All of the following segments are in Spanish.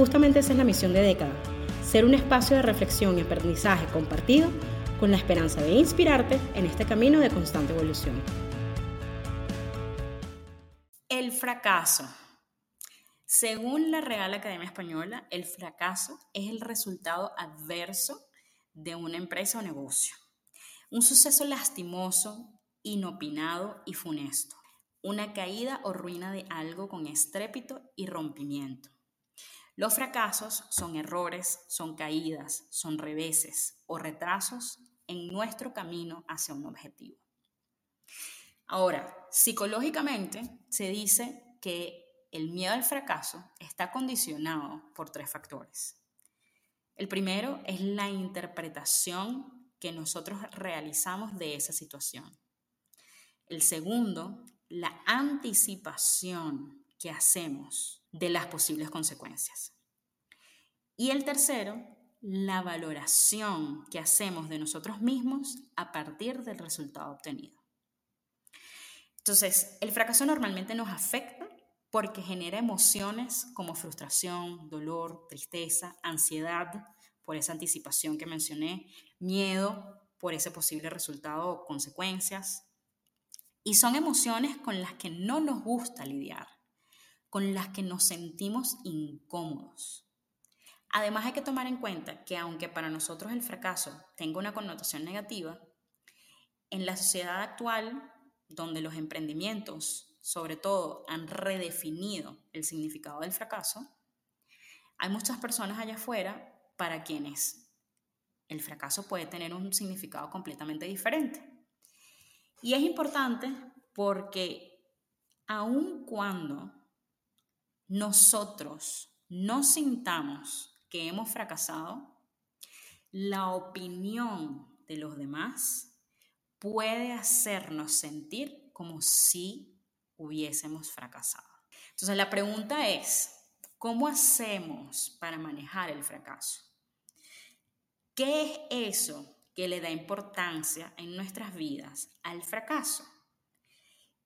Justamente esa es la misión de Década, ser un espacio de reflexión y aprendizaje compartido con la esperanza de inspirarte en este camino de constante evolución. El fracaso. Según la Real Academia Española, el fracaso es el resultado adverso de una empresa o negocio. Un suceso lastimoso, inopinado y funesto. Una caída o ruina de algo con estrépito y rompimiento. Los fracasos son errores, son caídas, son reveses o retrasos en nuestro camino hacia un objetivo. Ahora, psicológicamente se dice que el miedo al fracaso está condicionado por tres factores. El primero es la interpretación que nosotros realizamos de esa situación. El segundo, la anticipación que hacemos de las posibles consecuencias. Y el tercero, la valoración que hacemos de nosotros mismos a partir del resultado obtenido. Entonces, el fracaso normalmente nos afecta porque genera emociones como frustración, dolor, tristeza, ansiedad por esa anticipación que mencioné, miedo por ese posible resultado o consecuencias. Y son emociones con las que no nos gusta lidiar con las que nos sentimos incómodos. Además hay que tomar en cuenta que aunque para nosotros el fracaso tenga una connotación negativa, en la sociedad actual, donde los emprendimientos, sobre todo, han redefinido el significado del fracaso, hay muchas personas allá afuera para quienes el fracaso puede tener un significado completamente diferente. Y es importante porque aun cuando nosotros no sintamos que hemos fracasado, la opinión de los demás puede hacernos sentir como si hubiésemos fracasado. Entonces la pregunta es, ¿cómo hacemos para manejar el fracaso? ¿Qué es eso que le da importancia en nuestras vidas al fracaso?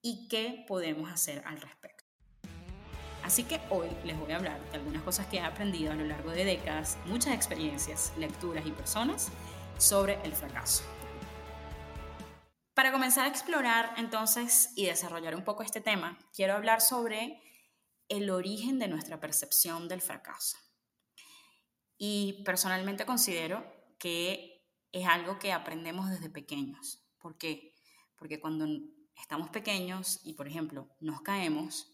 ¿Y qué podemos hacer al respecto? Así que hoy les voy a hablar de algunas cosas que he aprendido a lo largo de décadas, muchas experiencias, lecturas y personas sobre el fracaso. Para comenzar a explorar entonces y desarrollar un poco este tema, quiero hablar sobre el origen de nuestra percepción del fracaso. Y personalmente considero que es algo que aprendemos desde pequeños. ¿Por qué? Porque cuando estamos pequeños y, por ejemplo, nos caemos,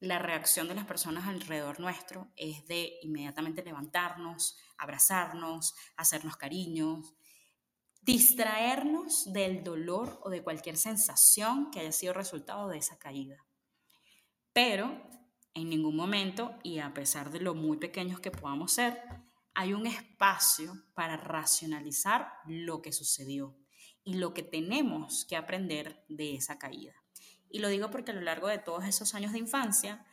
la reacción de las personas alrededor nuestro es de inmediatamente levantarnos, abrazarnos, hacernos cariños, distraernos del dolor o de cualquier sensación que haya sido resultado de esa caída. Pero en ningún momento, y a pesar de lo muy pequeños que podamos ser, hay un espacio para racionalizar lo que sucedió y lo que tenemos que aprender de esa caída. Y lo digo porque a lo largo de todos esos años de infancia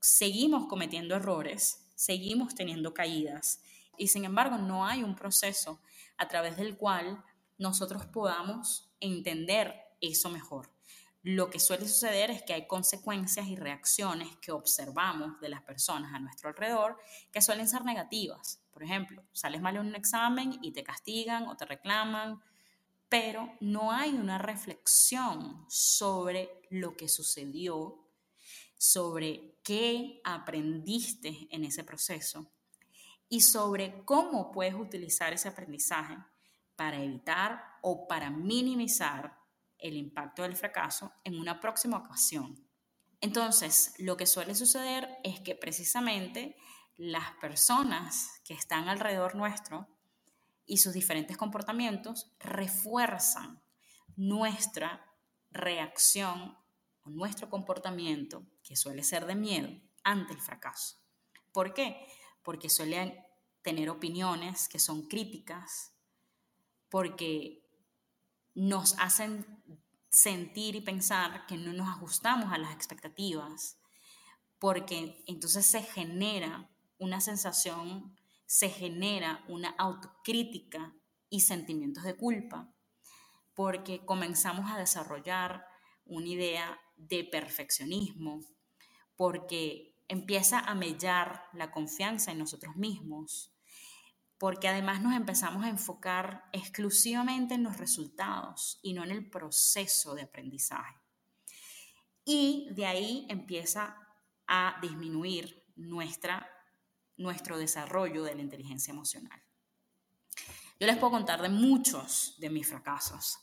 seguimos cometiendo errores, seguimos teniendo caídas y sin embargo no hay un proceso a través del cual nosotros podamos entender eso mejor. Lo que suele suceder es que hay consecuencias y reacciones que observamos de las personas a nuestro alrededor que suelen ser negativas. Por ejemplo, sales mal en un examen y te castigan o te reclaman pero no hay una reflexión sobre lo que sucedió, sobre qué aprendiste en ese proceso y sobre cómo puedes utilizar ese aprendizaje para evitar o para minimizar el impacto del fracaso en una próxima ocasión. Entonces, lo que suele suceder es que precisamente las personas que están alrededor nuestro y sus diferentes comportamientos refuerzan nuestra reacción o nuestro comportamiento, que suele ser de miedo, ante el fracaso. ¿Por qué? Porque suelen tener opiniones que son críticas, porque nos hacen sentir y pensar que no nos ajustamos a las expectativas, porque entonces se genera una sensación, se genera una autocrítica y sentimientos de culpa, porque comenzamos a desarrollar una idea de perfeccionismo, porque empieza a mellar la confianza en nosotros mismos, porque además nos empezamos a enfocar exclusivamente en los resultados y no en el proceso de aprendizaje. Y de ahí empieza a disminuir nuestra, nuestro desarrollo de la inteligencia emocional. Yo les puedo contar de muchos de mis fracasos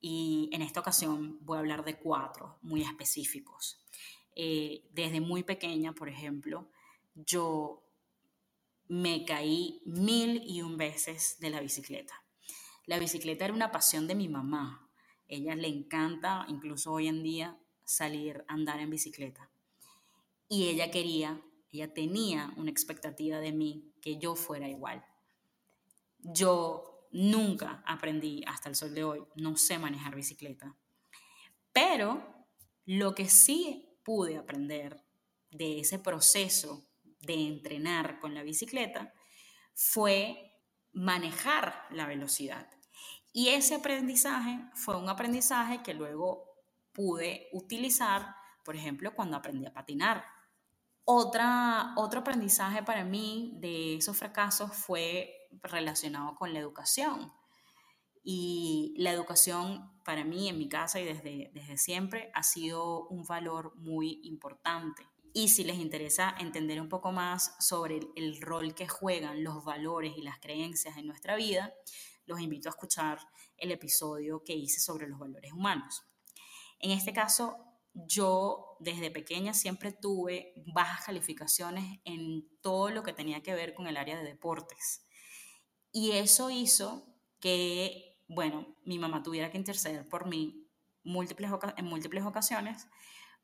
y en esta ocasión voy a hablar de cuatro muy específicos. Eh, desde muy pequeña, por ejemplo, yo me caí mil y un veces de la bicicleta. La bicicleta era una pasión de mi mamá. Ella le encanta, incluso hoy en día, salir a andar en bicicleta. Y ella quería, ella tenía una expectativa de mí que yo fuera igual. Yo nunca aprendí hasta el sol de hoy, no sé manejar bicicleta. Pero lo que sí pude aprender de ese proceso de entrenar con la bicicleta fue manejar la velocidad. Y ese aprendizaje fue un aprendizaje que luego pude utilizar, por ejemplo, cuando aprendí a patinar. Otra, otro aprendizaje para mí de esos fracasos fue relacionado con la educación. Y la educación para mí, en mi casa y desde, desde siempre, ha sido un valor muy importante. Y si les interesa entender un poco más sobre el, rol que juegan los valores y las creencias en nuestra vida, los invito a escuchar el episodio que hice sobre los valores humanos. En este caso, yo desde pequeña siempre tuve bajas calificaciones en todo lo que tenía que ver con el área de deportes. Y eso hizo que bueno, mi mamá tuviera que interceder por mí múltiples en múltiples ocasiones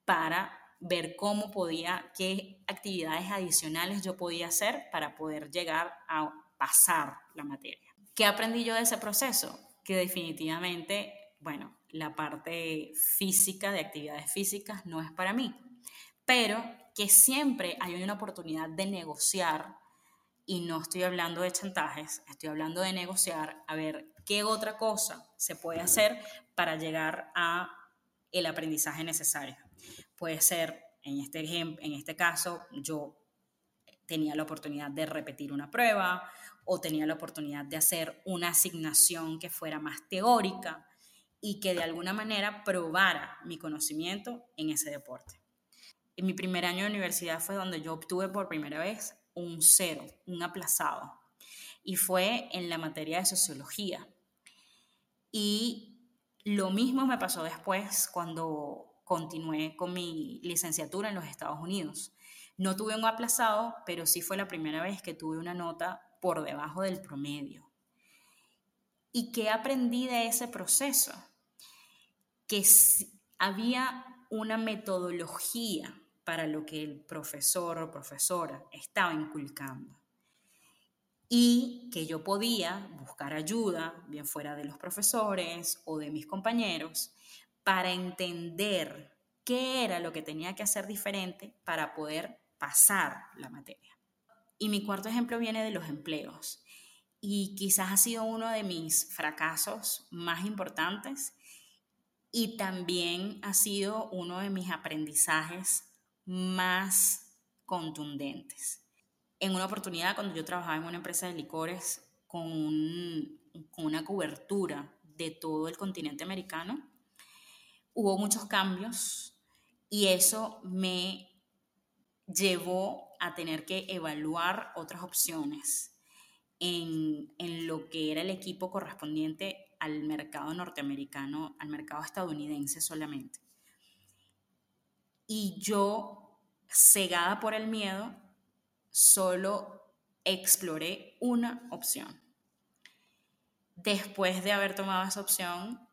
para ver cómo podía, qué actividades adicionales yo podía hacer para poder llegar a pasar la materia. ¿Qué aprendí yo de ese proceso? Que definitivamente, bueno, la parte física de actividades físicas no es para mí, pero que siempre hay una oportunidad de negociar y no estoy hablando de chantajes, estoy hablando de negociar, a ver qué otra cosa se puede hacer para llegar a el aprendizaje necesario. Puede ser, en este, en este caso, yo tenía la oportunidad de repetir una prueba o tenía la oportunidad de hacer una asignación que fuera más teórica y que de alguna manera probara mi conocimiento en ese deporte. En mi primer año de universidad fue donde yo obtuve por primera vez un cero, un aplazado, y fue en la materia de sociología. Y lo mismo me pasó después cuando continué con mi licenciatura en los Estados Unidos. No tuve un aplazado, pero sí fue la primera vez que tuve una nota por debajo del promedio. ¿Y qué aprendí de ese proceso? Que había una metodología para lo que el profesor o profesora estaba inculcando y que yo podía buscar ayuda, bien fuera de los profesores o de mis compañeros, para entender qué era lo que tenía que hacer diferente para poder pasar la materia. Y mi cuarto ejemplo viene de los empleos. Y quizás ha sido uno de mis fracasos más importantes y también ha sido uno de mis aprendizajes más contundentes. En una oportunidad cuando yo trabajaba en una empresa de licores con, una cobertura de todo el continente americano, hubo muchos cambios y eso me llevó a tener que evaluar otras opciones en, en, lo que era el equipo correspondiente al mercado norteamericano, al mercado estadounidense solamente. Y yo, cegada por el miedo, solo exploré una opción. Después de haber tomado esa opción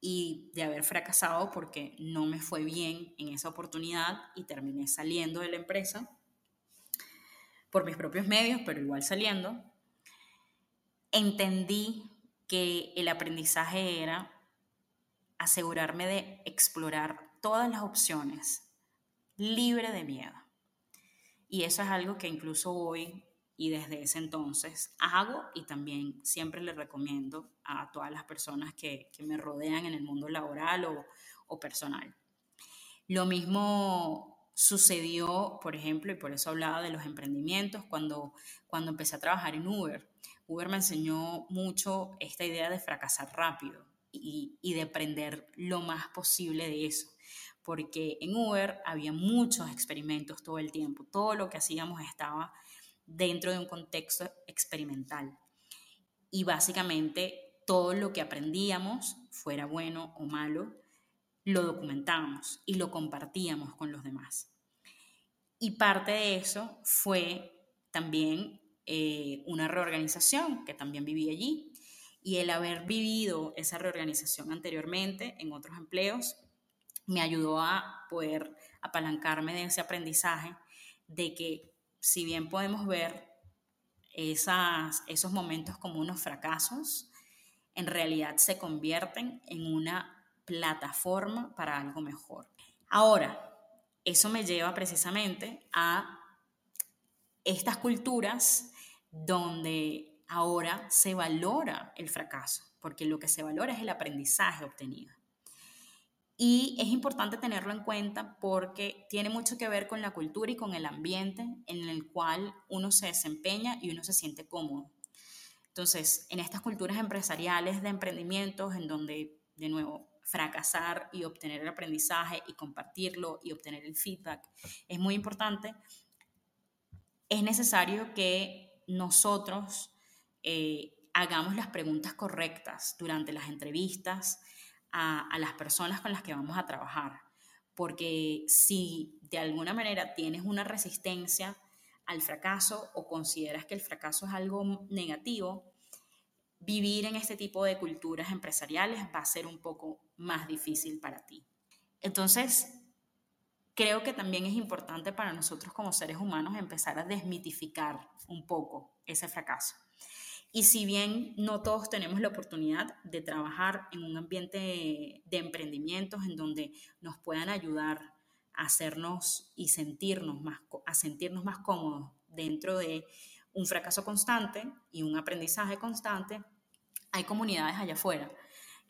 y de haber fracasado porque no me fue bien en esa oportunidad y terminé saliendo de la empresa, por mis propios medios, pero igual saliendo, entendí que el aprendizaje era asegurarme de explorar todas las opciones libre de miedo. Y eso es algo que incluso hoy y desde ese entonces hago y también siempre le recomiendo a todas las personas que, me rodean en el mundo laboral o, o personal. Lo mismo sucedió, por ejemplo, y por eso hablaba de los emprendimientos, cuando, cuando empecé a trabajar en Uber. Uber me enseñó mucho esta idea de fracasar rápido y, de aprender lo más posible de eso porque en Uber había muchos experimentos todo el tiempo, todo lo que hacíamos estaba dentro de un contexto experimental. Y básicamente todo lo que aprendíamos, fuera bueno o malo, lo documentábamos y lo compartíamos con los demás. Y parte de eso fue también eh, una reorganización que también viví allí. Y el haber vivido esa reorganización anteriormente en otros empleos me ayudó a poder apalancarme de ese aprendizaje de que si bien podemos ver esas, esos momentos como unos fracasos, en realidad se convierten en una plataforma para algo mejor. Ahora, eso me lleva precisamente a estas culturas donde ahora se valora el fracaso, porque lo que se valora es el aprendizaje obtenido. Y es importante tenerlo en cuenta porque tiene mucho que ver con la cultura y con el ambiente en el cual uno se desempeña y uno se siente cómodo. Entonces, en estas culturas empresariales de emprendimientos, en donde, de nuevo, fracasar y obtener el aprendizaje y compartirlo y obtener el feedback es muy importante, es necesario que nosotros eh, hagamos las preguntas correctas durante las entrevistas, a, las personas con las que vamos a trabajar. Porque si de alguna manera tienes una resistencia al fracaso o consideras que el fracaso es algo negativo, vivir en este tipo de culturas empresariales va a ser un poco más difícil para ti. Entonces, creo que también es importante para nosotros como seres humanos empezar a desmitificar un poco ese fracaso. Y si bien no todos tenemos la oportunidad de trabajar en un ambiente de emprendimientos en donde nos puedan ayudar a hacernos y sentirnos más, a sentirnos más cómodos dentro de un fracaso constante y un aprendizaje constante, hay comunidades allá afuera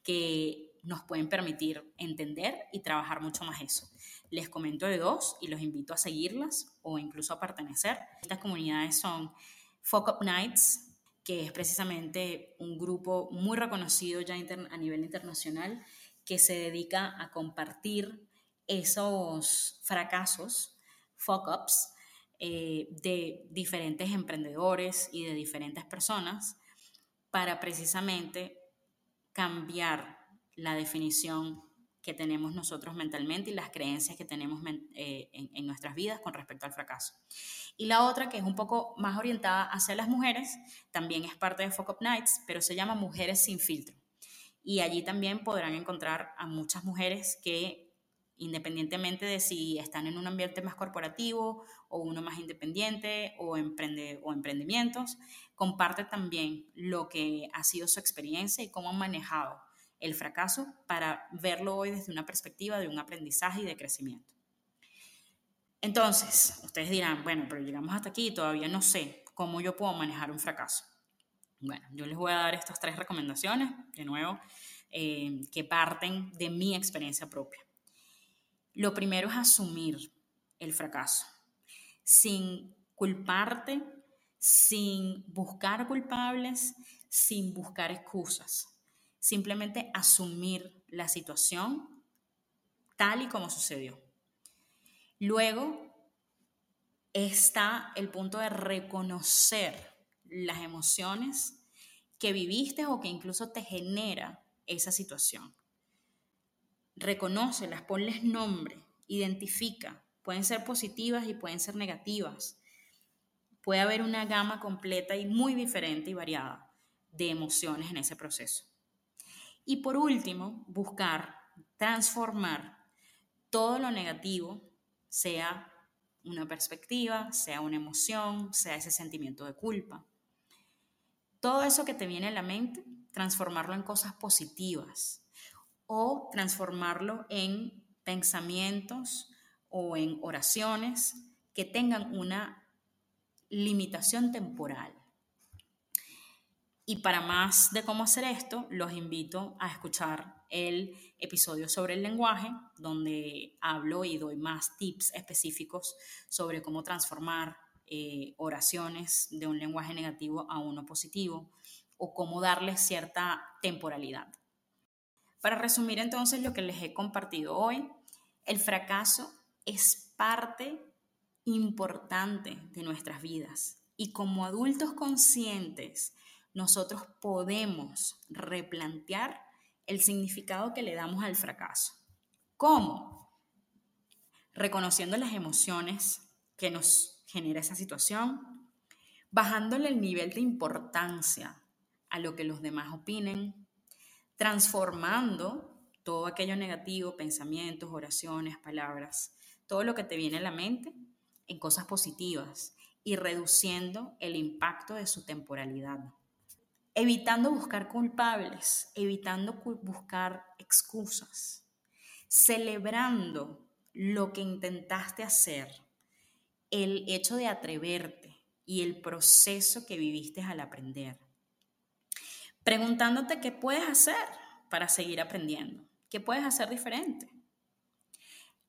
que nos pueden permitir entender y trabajar mucho más eso. Les comento de dos y los invito a seguirlas o incluso a pertenecer. Estas comunidades son Fuck Up Nights, que es precisamente un grupo muy reconocido ya a nivel internacional que se dedica a compartir esos fracasos, fuck-ups, eh, de diferentes emprendedores y de diferentes personas para precisamente cambiar la definición que tenemos nosotros mentalmente y las creencias que tenemos eh, en, nuestras vidas con respecto al fracaso. Y la otra, que es un poco más orientada hacia las mujeres, también es parte de Focus Nights, pero se llama Mujeres sin filtro. Y allí también podrán encontrar a muchas mujeres que, independientemente de si están en un ambiente más corporativo o uno más independiente o, emprende, o emprendimientos, comparten también lo que ha sido su experiencia y cómo han manejado el fracaso para verlo hoy desde una perspectiva de un aprendizaje y de crecimiento. Entonces, ustedes dirán, bueno, pero llegamos hasta aquí y todavía no sé cómo yo puedo manejar un fracaso. Bueno, yo les voy a dar estas tres recomendaciones, de nuevo, eh, que parten de mi experiencia propia. Lo primero es asumir el fracaso, sin culparte, sin buscar culpables, sin buscar excusas simplemente asumir la situación tal y como sucedió. Luego está el punto de reconocer las emociones que viviste o que incluso te genera esa situación. Reconócelas, ponles nombre, identifica. Pueden ser positivas y pueden ser negativas. Puede haber una gama completa y muy diferente y variada de emociones en ese proceso. Y por último, buscar transformar todo lo negativo, sea una perspectiva, sea una emoción, sea ese sentimiento de culpa. Todo eso que te viene a la mente, transformarlo en cosas positivas o transformarlo en pensamientos o en oraciones que tengan una limitación temporal. Y para más de cómo hacer esto, los invito a escuchar el episodio sobre el lenguaje, donde hablo y doy más tips específicos sobre cómo transformar eh, oraciones de un lenguaje negativo a uno positivo o cómo darle cierta temporalidad. Para resumir entonces lo que les he compartido hoy, el fracaso es parte importante de nuestras vidas y como adultos conscientes nosotros podemos replantear el significado que le damos al fracaso. ¿Cómo? Reconociendo las emociones que nos genera esa situación, bajándole el nivel de importancia a lo que los demás opinen, transformando todo aquello negativo, pensamientos, oraciones, palabras, todo lo que te viene a la mente en cosas positivas y reduciendo el impacto de su temporalidad evitando buscar culpables, evitando buscar excusas, celebrando lo que intentaste hacer, el hecho de atreverte y el proceso que viviste al aprender. Preguntándote qué puedes hacer para seguir aprendiendo, qué puedes hacer diferente.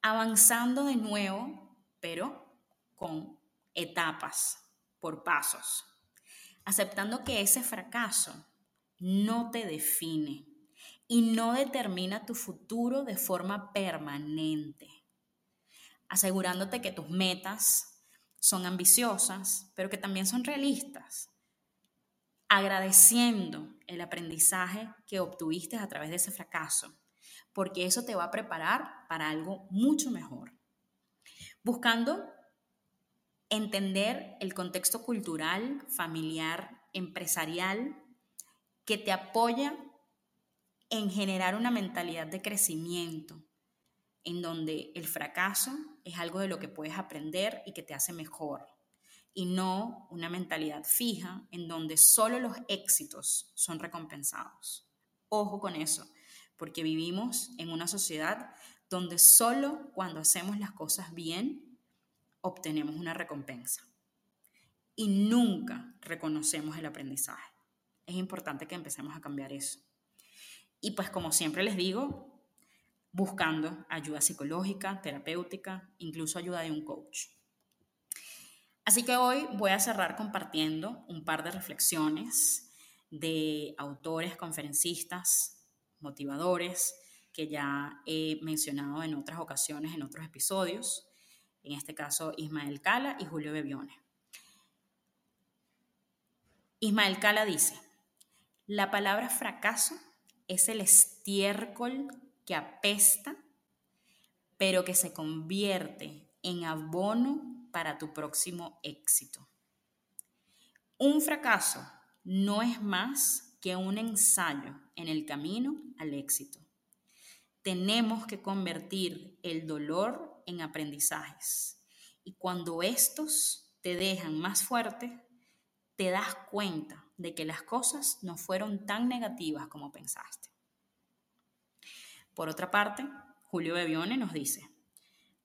Avanzando de nuevo, pero con etapas, por pasos aceptando que ese fracaso no te define y no determina tu futuro de forma permanente, asegurándote que tus metas son ambiciosas, pero que también son realistas, agradeciendo el aprendizaje que obtuviste a través de ese fracaso, porque eso te va a preparar para algo mucho mejor. Buscando entender el contexto cultural, familiar, empresarial, que te apoya en generar una mentalidad de crecimiento, en donde el fracaso es algo de lo que puedes aprender y que te hace mejor, y no una mentalidad fija en donde solo los éxitos son recompensados. Ojo con eso, porque vivimos en una sociedad donde solo cuando hacemos las cosas bien obtenemos una recompensa. Y nunca reconocemos el aprendizaje. Es importante que empecemos a cambiar eso. Y pues como siempre les digo, buscando ayuda psicológica, terapéutica, incluso ayuda de un coach. Así que hoy voy a cerrar compartiendo un par de reflexiones de autores, conferencistas, motivadores que ya he mencionado en otras ocasiones, en otros episodios en este caso Ismael Cala y Julio Bebione. Ismael Cala dice, la palabra fracaso es el estiércol que apesta, pero que se convierte en abono para tu próximo éxito. Un fracaso no es más que un ensayo en el camino al éxito. Tenemos que convertir el dolor en aprendizajes. Y cuando estos te dejan más fuerte, te das cuenta de que las cosas no fueron tan negativas como pensaste. Por otra parte, Julio Bebione nos dice,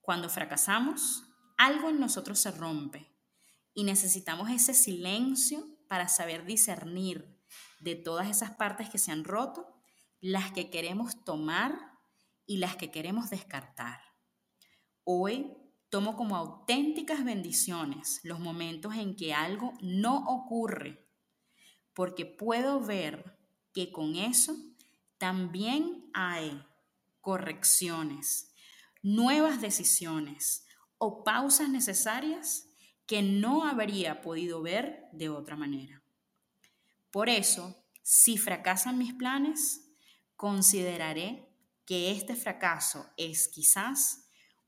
cuando fracasamos, algo en nosotros se rompe y necesitamos ese silencio para saber discernir de todas esas partes que se han roto, las que queremos tomar y las que queremos descartar. Hoy tomo como auténticas bendiciones los momentos en que algo no ocurre, porque puedo ver que con eso también hay correcciones, nuevas decisiones o pausas necesarias que no habría podido ver de otra manera. Por eso, si fracasan mis planes, consideraré que este fracaso es quizás